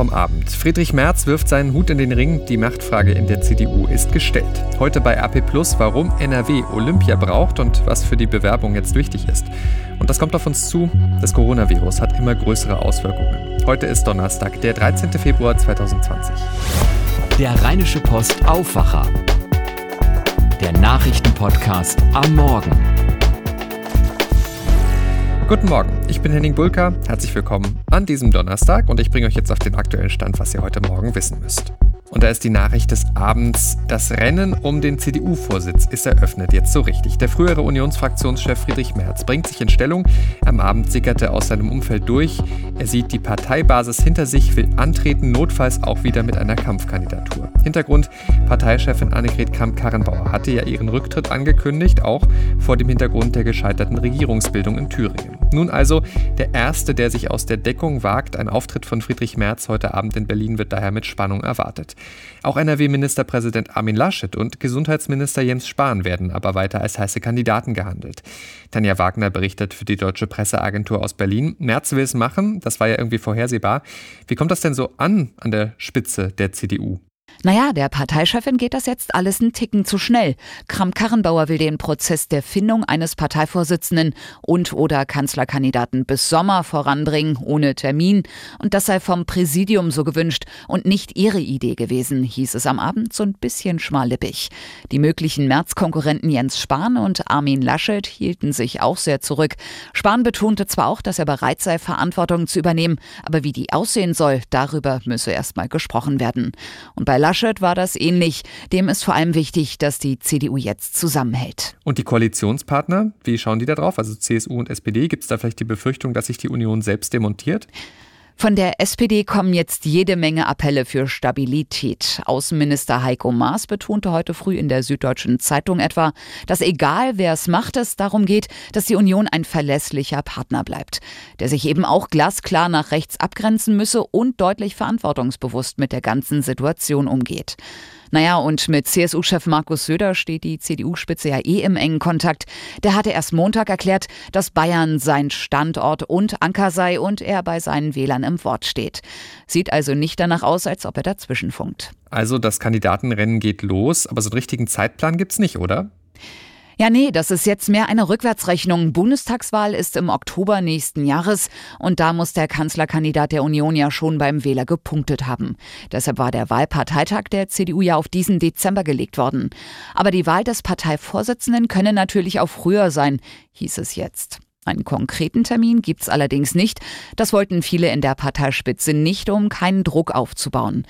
vom Abend. Friedrich Merz wirft seinen Hut in den Ring. Die Machtfrage in der CDU ist gestellt. Heute bei RP Plus, warum NRW Olympia braucht und was für die Bewerbung jetzt wichtig ist. Und das kommt auf uns zu. Das Coronavirus hat immer größere Auswirkungen. Heute ist Donnerstag, der 13. Februar 2020. Der Rheinische Post Aufwacher. Der Nachrichtenpodcast am Morgen. Guten Morgen, ich bin Henning Bulka. Herzlich willkommen an diesem Donnerstag und ich bringe euch jetzt auf den aktuellen Stand, was ihr heute Morgen wissen müsst. Und da ist die Nachricht des Abends, das Rennen um den CDU-Vorsitz ist eröffnet, jetzt so richtig. Der frühere Unionsfraktionschef Friedrich Merz bringt sich in Stellung. Am Abend sickerte aus seinem Umfeld durch. Er sieht die Parteibasis hinter sich, will antreten, notfalls auch wieder mit einer Kampfkandidatur. Hintergrund, Parteichefin Annegret Kramp-Karrenbauer hatte ja ihren Rücktritt angekündigt, auch vor dem Hintergrund der gescheiterten Regierungsbildung in Thüringen. Nun also der Erste, der sich aus der Deckung wagt. Ein Auftritt von Friedrich Merz heute Abend in Berlin wird daher mit Spannung erwartet. Auch NRW-Ministerpräsident Armin Laschet und Gesundheitsminister Jens Spahn werden aber weiter als heiße Kandidaten gehandelt. Tanja Wagner berichtet für die Deutsche Presseagentur aus Berlin. Merz will es machen, das war ja irgendwie vorhersehbar. Wie kommt das denn so an an der Spitze der CDU? Naja, der Parteichefin geht das jetzt alles einen Ticken zu schnell. Kramp-Karrenbauer will den Prozess der Findung eines Parteivorsitzenden und oder Kanzlerkandidaten bis Sommer voranbringen, ohne Termin. Und das sei vom Präsidium so gewünscht und nicht ihre Idee gewesen, hieß es am Abend so ein bisschen schmallippig. Die möglichen Märzkonkurrenten Jens Spahn und Armin Laschet hielten sich auch sehr zurück. Spahn betonte zwar auch, dass er bereit sei, Verantwortung zu übernehmen, aber wie die aussehen soll, darüber müsse erst mal gesprochen werden. Und bei Laschet war das ähnlich. Dem ist vor allem wichtig, dass die CDU jetzt zusammenhält. Und die Koalitionspartner, wie schauen die da drauf? Also CSU und SPD, gibt es da vielleicht die Befürchtung, dass sich die Union selbst demontiert? Von der SPD kommen jetzt jede Menge Appelle für Stabilität. Außenminister Heiko Maas betonte heute früh in der Süddeutschen Zeitung etwa, dass egal wer es macht, es darum geht, dass die Union ein verlässlicher Partner bleibt, der sich eben auch glasklar nach rechts abgrenzen müsse und deutlich verantwortungsbewusst mit der ganzen Situation umgeht. Naja, und mit CSU-Chef Markus Söder steht die CDU-Spitze ja eh im engen Kontakt. Der hatte erst Montag erklärt, dass Bayern sein Standort und Anker sei und er bei seinen Wählern im Wort steht. Sieht also nicht danach aus, als ob er dazwischen funkt. Also das Kandidatenrennen geht los, aber so einen richtigen Zeitplan gibt's nicht, oder? Ja, nee, das ist jetzt mehr eine Rückwärtsrechnung. Bundestagswahl ist im Oktober nächsten Jahres und da muss der Kanzlerkandidat der Union ja schon beim Wähler gepunktet haben. Deshalb war der Wahlparteitag der CDU ja auf diesen Dezember gelegt worden. Aber die Wahl des Parteivorsitzenden könne natürlich auch früher sein, hieß es jetzt. Einen konkreten Termin gibt's allerdings nicht. Das wollten viele in der Parteispitze nicht, um keinen Druck aufzubauen.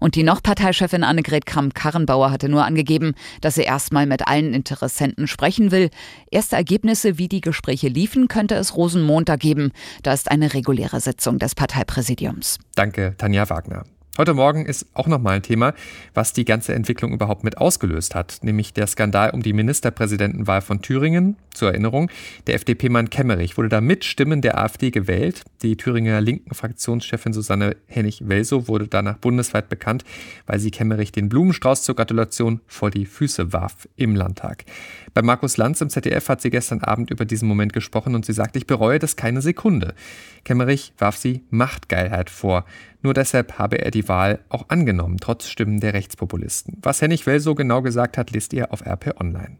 Und die noch Parteichefin Annegret Kramp-Karrenbauer hatte nur angegeben, dass sie erstmal mit allen Interessenten sprechen will. Erste Ergebnisse, wie die Gespräche liefen, könnte es Rosenmontag geben. Da ist eine reguläre Sitzung des Parteipräsidiums. Danke, Tanja Wagner. Heute Morgen ist auch nochmal ein Thema, was die ganze Entwicklung überhaupt mit ausgelöst hat, nämlich der Skandal um die Ministerpräsidentenwahl von Thüringen. Zur Erinnerung, der FDP-Mann Kemmerich wurde da mit Stimmen der AfD gewählt. Die Thüringer linken Fraktionschefin Susanne Hennig-Welsow wurde danach bundesweit bekannt, weil sie Kemmerich den Blumenstrauß zur Gratulation vor die Füße warf im Landtag. Bei Markus Lanz im ZDF hat sie gestern Abend über diesen Moment gesprochen und sie sagt, ich bereue das keine Sekunde. Kemmerich warf sie Machtgeilheit vor. Nur deshalb habe er die Wahl auch angenommen, trotz Stimmen der Rechtspopulisten. Was Hennig Well so genau gesagt hat, liest ihr auf RP Online.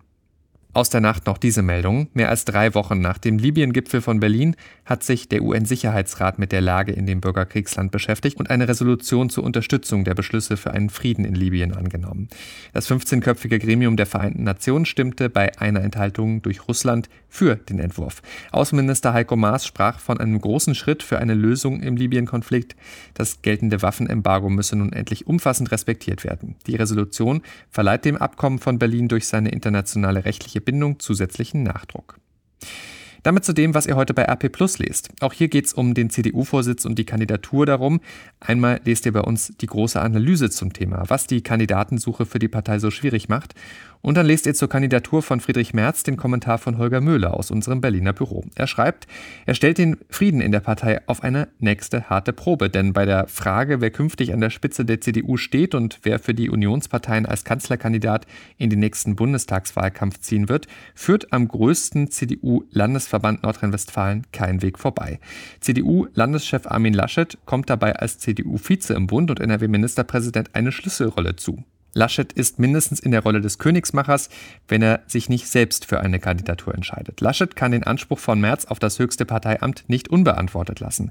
Aus der Nacht noch diese Meldung. Mehr als drei Wochen nach dem Libyen-Gipfel von Berlin hat sich der UN-Sicherheitsrat mit der Lage in dem Bürgerkriegsland beschäftigt und eine Resolution zur Unterstützung der Beschlüsse für einen Frieden in Libyen angenommen. Das 15-köpfige Gremium der Vereinten Nationen stimmte bei einer Enthaltung durch Russland für den Entwurf. Außenminister Heiko Maas sprach von einem großen Schritt für eine Lösung im Libyen-Konflikt. Das geltende Waffenembargo müsse nun endlich umfassend respektiert werden. Die Resolution verleiht dem Abkommen von Berlin durch seine internationale rechtliche Bindung zusätzlichen Nachdruck. Damit zu dem, was ihr heute bei RP Plus lest. Auch hier geht es um den CDU-Vorsitz und die Kandidatur darum. Einmal lest ihr bei uns die große Analyse zum Thema, was die Kandidatensuche für die Partei so schwierig macht. Und dann lest ihr zur Kandidatur von Friedrich Merz den Kommentar von Holger Möhler aus unserem Berliner Büro. Er schreibt, er stellt den Frieden in der Partei auf eine nächste harte Probe, denn bei der Frage, wer künftig an der Spitze der CDU steht und wer für die Unionsparteien als Kanzlerkandidat in den nächsten Bundestagswahlkampf ziehen wird, führt am größten CDU-Landesverband Nordrhein-Westfalen kein Weg vorbei. CDU-Landeschef Armin Laschet kommt dabei als CDU-Vize im Bund und NRW-Ministerpräsident eine Schlüsselrolle zu. Laschet ist mindestens in der Rolle des Königsmachers, wenn er sich nicht selbst für eine Kandidatur entscheidet. Laschet kann den Anspruch von Merz auf das höchste Parteiamt nicht unbeantwortet lassen.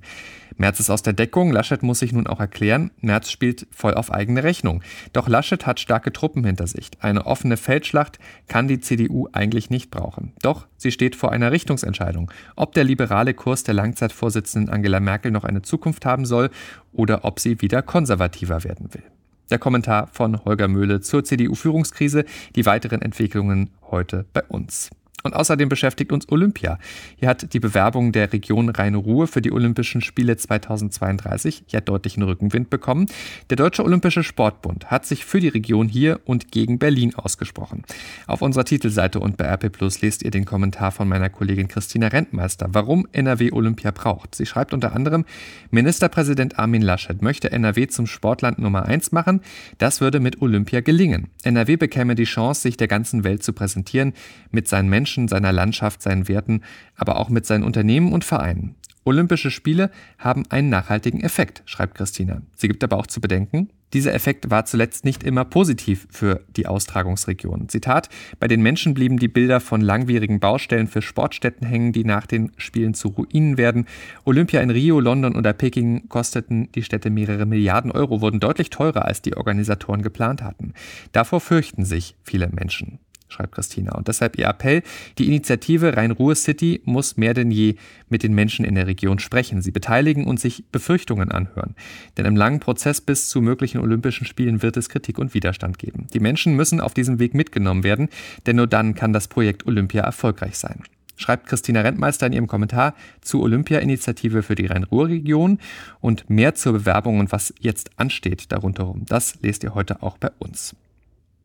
Merz ist aus der Deckung, Laschet muss sich nun auch erklären, Merz spielt voll auf eigene Rechnung. Doch Laschet hat starke Truppen hinter sich. Eine offene Feldschlacht kann die CDU eigentlich nicht brauchen. Doch sie steht vor einer Richtungsentscheidung, ob der liberale Kurs der Langzeitvorsitzenden Angela Merkel noch eine Zukunft haben soll oder ob sie wieder konservativer werden will. Der Kommentar von Holger Möhle zur CDU-Führungskrise. Die weiteren Entwicklungen heute bei uns. Und außerdem beschäftigt uns Olympia. Hier hat die Bewerbung der Region Rhein-Ruhr für die Olympischen Spiele 2032 ja deutlichen Rückenwind bekommen. Der Deutsche Olympische Sportbund hat sich für die Region hier und gegen Berlin ausgesprochen. Auf unserer Titelseite und bei RP Plus lest ihr den Kommentar von meiner Kollegin Christina Rentmeister, warum NRW Olympia braucht. Sie schreibt unter anderem, Ministerpräsident Armin Laschet möchte NRW zum Sportland Nummer 1 machen. Das würde mit Olympia gelingen. NRW bekäme die Chance, sich der ganzen Welt zu präsentieren mit seinen Menschen Menschen, seiner Landschaft, seinen Werten, aber auch mit seinen Unternehmen und Vereinen. Olympische Spiele haben einen nachhaltigen Effekt, schreibt Christina. Sie gibt aber auch zu bedenken, dieser Effekt war zuletzt nicht immer positiv für die Austragungsregion. Zitat, bei den Menschen blieben die Bilder von langwierigen Baustellen für Sportstätten hängen, die nach den Spielen zu Ruinen werden. Olympia in Rio, London oder Peking kosteten die Städte mehrere Milliarden Euro, wurden deutlich teurer, als die Organisatoren geplant hatten. Davor fürchten sich viele Menschen schreibt Christina. Und deshalb ihr Appell, die Initiative Rhein-Ruhr City muss mehr denn je mit den Menschen in der Region sprechen, sie beteiligen und sich Befürchtungen anhören. Denn im langen Prozess bis zu möglichen Olympischen Spielen wird es Kritik und Widerstand geben. Die Menschen müssen auf diesem Weg mitgenommen werden, denn nur dann kann das Projekt Olympia erfolgreich sein schreibt Christina Rentmeister in ihrem Kommentar zur Olympia-Initiative für die Rhein-Ruhr-Region und mehr zur Bewerbung und was jetzt ansteht darunter. Das lest ihr heute auch bei uns.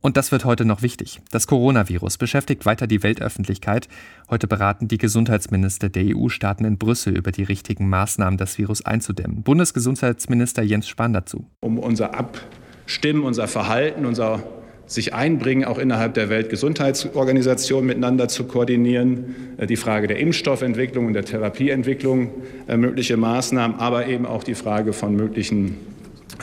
Und das wird heute noch wichtig. Das Coronavirus beschäftigt weiter die Weltöffentlichkeit. Heute beraten die Gesundheitsminister der EU-Staaten in Brüssel über die richtigen Maßnahmen, das Virus einzudämmen. Bundesgesundheitsminister Jens Spahn dazu. Um unser Abstimmen, unser Verhalten, unser sich einbringen, auch innerhalb der Weltgesundheitsorganisation miteinander zu koordinieren, äh, die Frage der Impfstoffentwicklung und der Therapieentwicklung, äh, mögliche Maßnahmen, aber eben auch die Frage von möglichen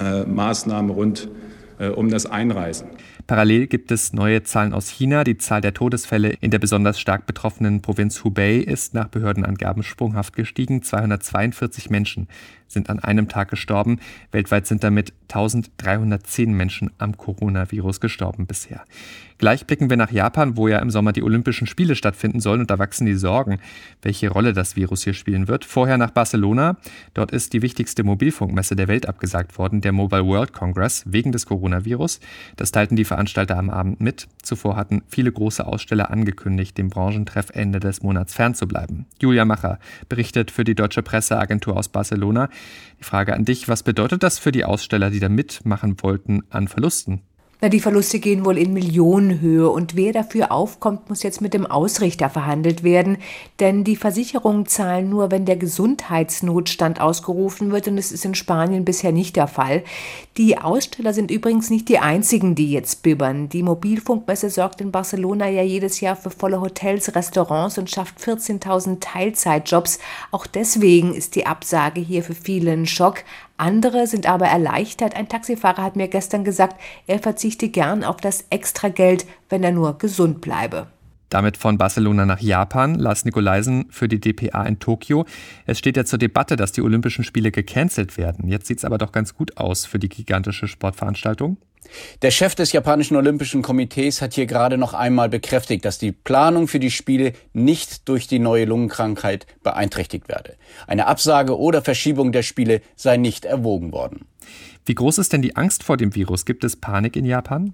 äh, Maßnahmen rund um das Einreisen. Parallel gibt es neue Zahlen aus China. Die Zahl der Todesfälle in der besonders stark betroffenen Provinz Hubei ist nach Behördenangaben sprunghaft gestiegen. 242 Menschen sind an einem Tag gestorben. Weltweit sind damit 1310 Menschen am Coronavirus gestorben bisher. Gleich blicken wir nach Japan, wo ja im Sommer die Olympischen Spiele stattfinden sollen und da wachsen die Sorgen, welche Rolle das Virus hier spielen wird. Vorher nach Barcelona. Dort ist die wichtigste Mobilfunkmesse der Welt abgesagt worden, der Mobile World Congress, wegen des Coronavirus. Das teilten die Veranstalter am Abend mit. Zuvor hatten viele große Aussteller angekündigt, dem Branchentreff Ende des Monats fernzubleiben. Julia Macher berichtet für die deutsche Presseagentur aus Barcelona. Die Frage an dich, was bedeutet das für die Aussteller, die da mitmachen wollten, an Verlusten? Na, die Verluste gehen wohl in Millionenhöhe und wer dafür aufkommt, muss jetzt mit dem Ausrichter verhandelt werden, denn die Versicherungen zahlen nur, wenn der Gesundheitsnotstand ausgerufen wird und es ist in Spanien bisher nicht der Fall. Die Aussteller sind übrigens nicht die einzigen, die jetzt bibbern. Die Mobilfunkmesse sorgt in Barcelona ja jedes Jahr für volle Hotels, Restaurants und schafft 14.000 Teilzeitjobs. Auch deswegen ist die Absage hier für viele ein Schock. Andere sind aber erleichtert. Ein Taxifahrer hat mir gestern gesagt, er verzichte gern auf das Extrageld, wenn er nur gesund bleibe. Damit von Barcelona nach Japan, Lars Nikolaisen für die DPA in Tokio. Es steht ja zur Debatte, dass die Olympischen Spiele gecancelt werden. Jetzt sieht es aber doch ganz gut aus für die gigantische Sportveranstaltung. Der Chef des japanischen Olympischen Komitees hat hier gerade noch einmal bekräftigt, dass die Planung für die Spiele nicht durch die neue Lungenkrankheit beeinträchtigt werde. Eine Absage oder Verschiebung der Spiele sei nicht erwogen worden. Wie groß ist denn die Angst vor dem Virus? Gibt es Panik in Japan?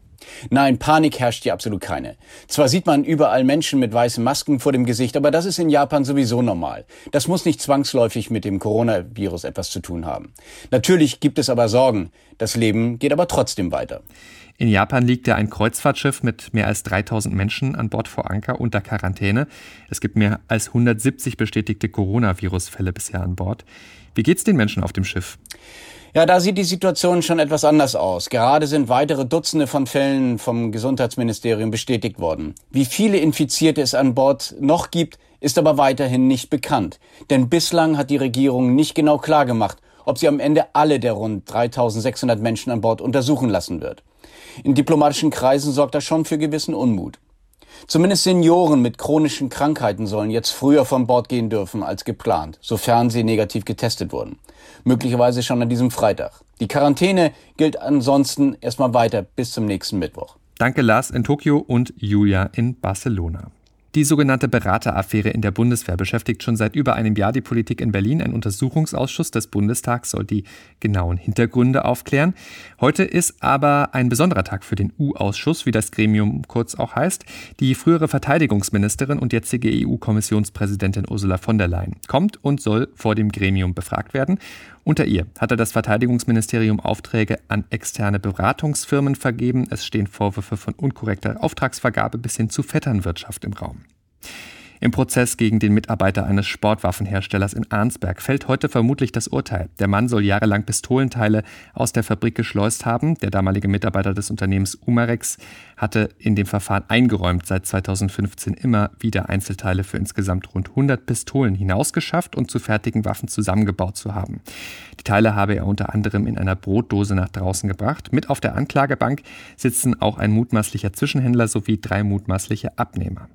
Nein, Panik herrscht hier absolut keine. Zwar sieht man überall Menschen mit weißen Masken vor dem Gesicht, aber das ist in Japan sowieso normal. Das muss nicht zwangsläufig mit dem Coronavirus etwas zu tun haben. Natürlich gibt es aber Sorgen. Das Leben geht aber trotzdem weiter. In Japan liegt ja ein Kreuzfahrtschiff mit mehr als 3000 Menschen an Bord vor Anker unter Quarantäne. Es gibt mehr als 170 bestätigte Coronavirus-Fälle bisher an Bord. Wie geht's den Menschen auf dem Schiff? Ja, da sieht die Situation schon etwas anders aus. Gerade sind weitere Dutzende von Fällen vom Gesundheitsministerium bestätigt worden. Wie viele Infizierte es an Bord noch gibt, ist aber weiterhin nicht bekannt. Denn bislang hat die Regierung nicht genau klargemacht, ob sie am Ende alle der rund 3600 Menschen an Bord untersuchen lassen wird. In diplomatischen Kreisen sorgt das schon für gewissen Unmut. Zumindest Senioren mit chronischen Krankheiten sollen jetzt früher von Bord gehen dürfen als geplant, sofern sie negativ getestet wurden. Möglicherweise schon an diesem Freitag. Die Quarantäne gilt ansonsten erstmal weiter bis zum nächsten Mittwoch. Danke Lars in Tokio und Julia in Barcelona. Die sogenannte Berateraffäre in der Bundeswehr beschäftigt schon seit über einem Jahr die Politik in Berlin. Ein Untersuchungsausschuss des Bundestags soll die genauen Hintergründe aufklären. Heute ist aber ein besonderer Tag für den U-Ausschuss, wie das Gremium kurz auch heißt. Die frühere Verteidigungsministerin und jetzige EU-Kommissionspräsidentin Ursula von der Leyen kommt und soll vor dem Gremium befragt werden. Unter ihr hatte das Verteidigungsministerium Aufträge an externe Beratungsfirmen vergeben. Es stehen Vorwürfe von unkorrekter Auftragsvergabe bis hin zu Vetternwirtschaft im Raum. Im Prozess gegen den Mitarbeiter eines Sportwaffenherstellers in Arnsberg fällt heute vermutlich das Urteil. Der Mann soll jahrelang Pistolenteile aus der Fabrik geschleust haben. Der damalige Mitarbeiter des Unternehmens Umarex hatte in dem Verfahren eingeräumt, seit 2015 immer wieder Einzelteile für insgesamt rund 100 Pistolen hinausgeschafft und zu fertigen Waffen zusammengebaut zu haben. Die Teile habe er unter anderem in einer Brotdose nach draußen gebracht. Mit auf der Anklagebank sitzen auch ein mutmaßlicher Zwischenhändler sowie drei mutmaßliche Abnehmer.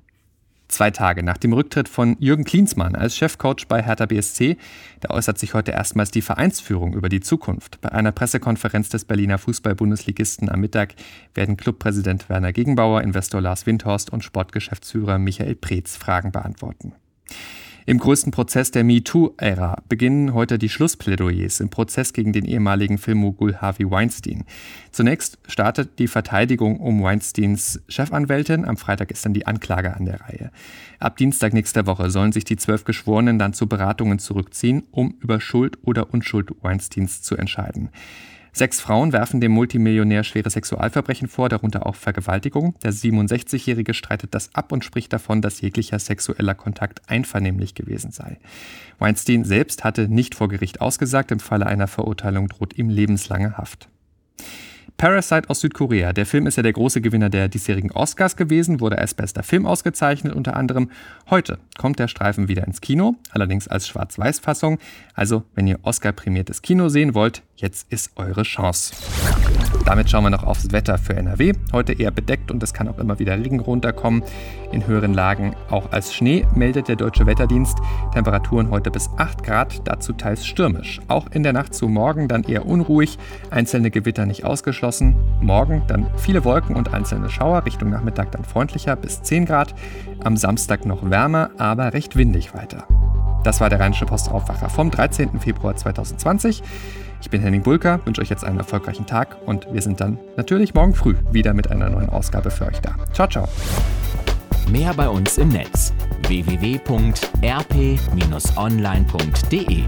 Zwei Tage nach dem Rücktritt von Jürgen Klinsmann als Chefcoach bei Hertha BSC, da äußert sich heute erstmals die Vereinsführung über die Zukunft. Bei einer Pressekonferenz des Berliner Fußball-Bundesligisten am Mittag werden Clubpräsident Werner Gegenbauer, Investor Lars Windhorst und Sportgeschäftsführer Michael Preetz Fragen beantworten. Im größten Prozess der MeToo-Ära beginnen heute die Schlussplädoyers im Prozess gegen den ehemaligen Filmmogul Harvey Weinstein. Zunächst startet die Verteidigung um Weinsteins Chefanwältin. Am Freitag ist dann die Anklage an der Reihe. Ab Dienstag nächster Woche sollen sich die zwölf Geschworenen dann zu Beratungen zurückziehen, um über Schuld oder Unschuld Weinsteins zu entscheiden. Sechs Frauen werfen dem Multimillionär schwere Sexualverbrechen vor, darunter auch Vergewaltigung. Der 67-Jährige streitet das ab und spricht davon, dass jeglicher sexueller Kontakt einvernehmlich gewesen sei. Weinstein selbst hatte nicht vor Gericht ausgesagt. Im Falle einer Verurteilung droht ihm lebenslange Haft. Parasite aus Südkorea. Der Film ist ja der große Gewinner der diesjährigen Oscars gewesen, wurde als bester Film ausgezeichnet unter anderem. Heute kommt der Streifen wieder ins Kino, allerdings als Schwarz-Weiß-Fassung. Also, wenn ihr Oscar-prämiertes Kino sehen wollt, jetzt ist eure Chance. Damit schauen wir noch aufs Wetter für NRW. Heute eher bedeckt und es kann auch immer wieder Regen runterkommen. In höheren Lagen auch als Schnee meldet der Deutsche Wetterdienst. Temperaturen heute bis 8 Grad, dazu teils stürmisch. Auch in der Nacht zu morgen dann eher unruhig, einzelne Gewitter nicht ausgeschlossen. Morgen dann viele Wolken und einzelne Schauer, Richtung Nachmittag dann freundlicher bis 10 Grad. Am Samstag noch wärmer, aber recht windig weiter. Das war der Rheinische Postaufwacher vom 13. Februar 2020. Ich bin Henning Bulker, wünsche euch jetzt einen erfolgreichen Tag und wir sind dann natürlich morgen früh wieder mit einer neuen Ausgabe für euch da. Ciao, ciao. Mehr bei uns im Netz www.rp-online.de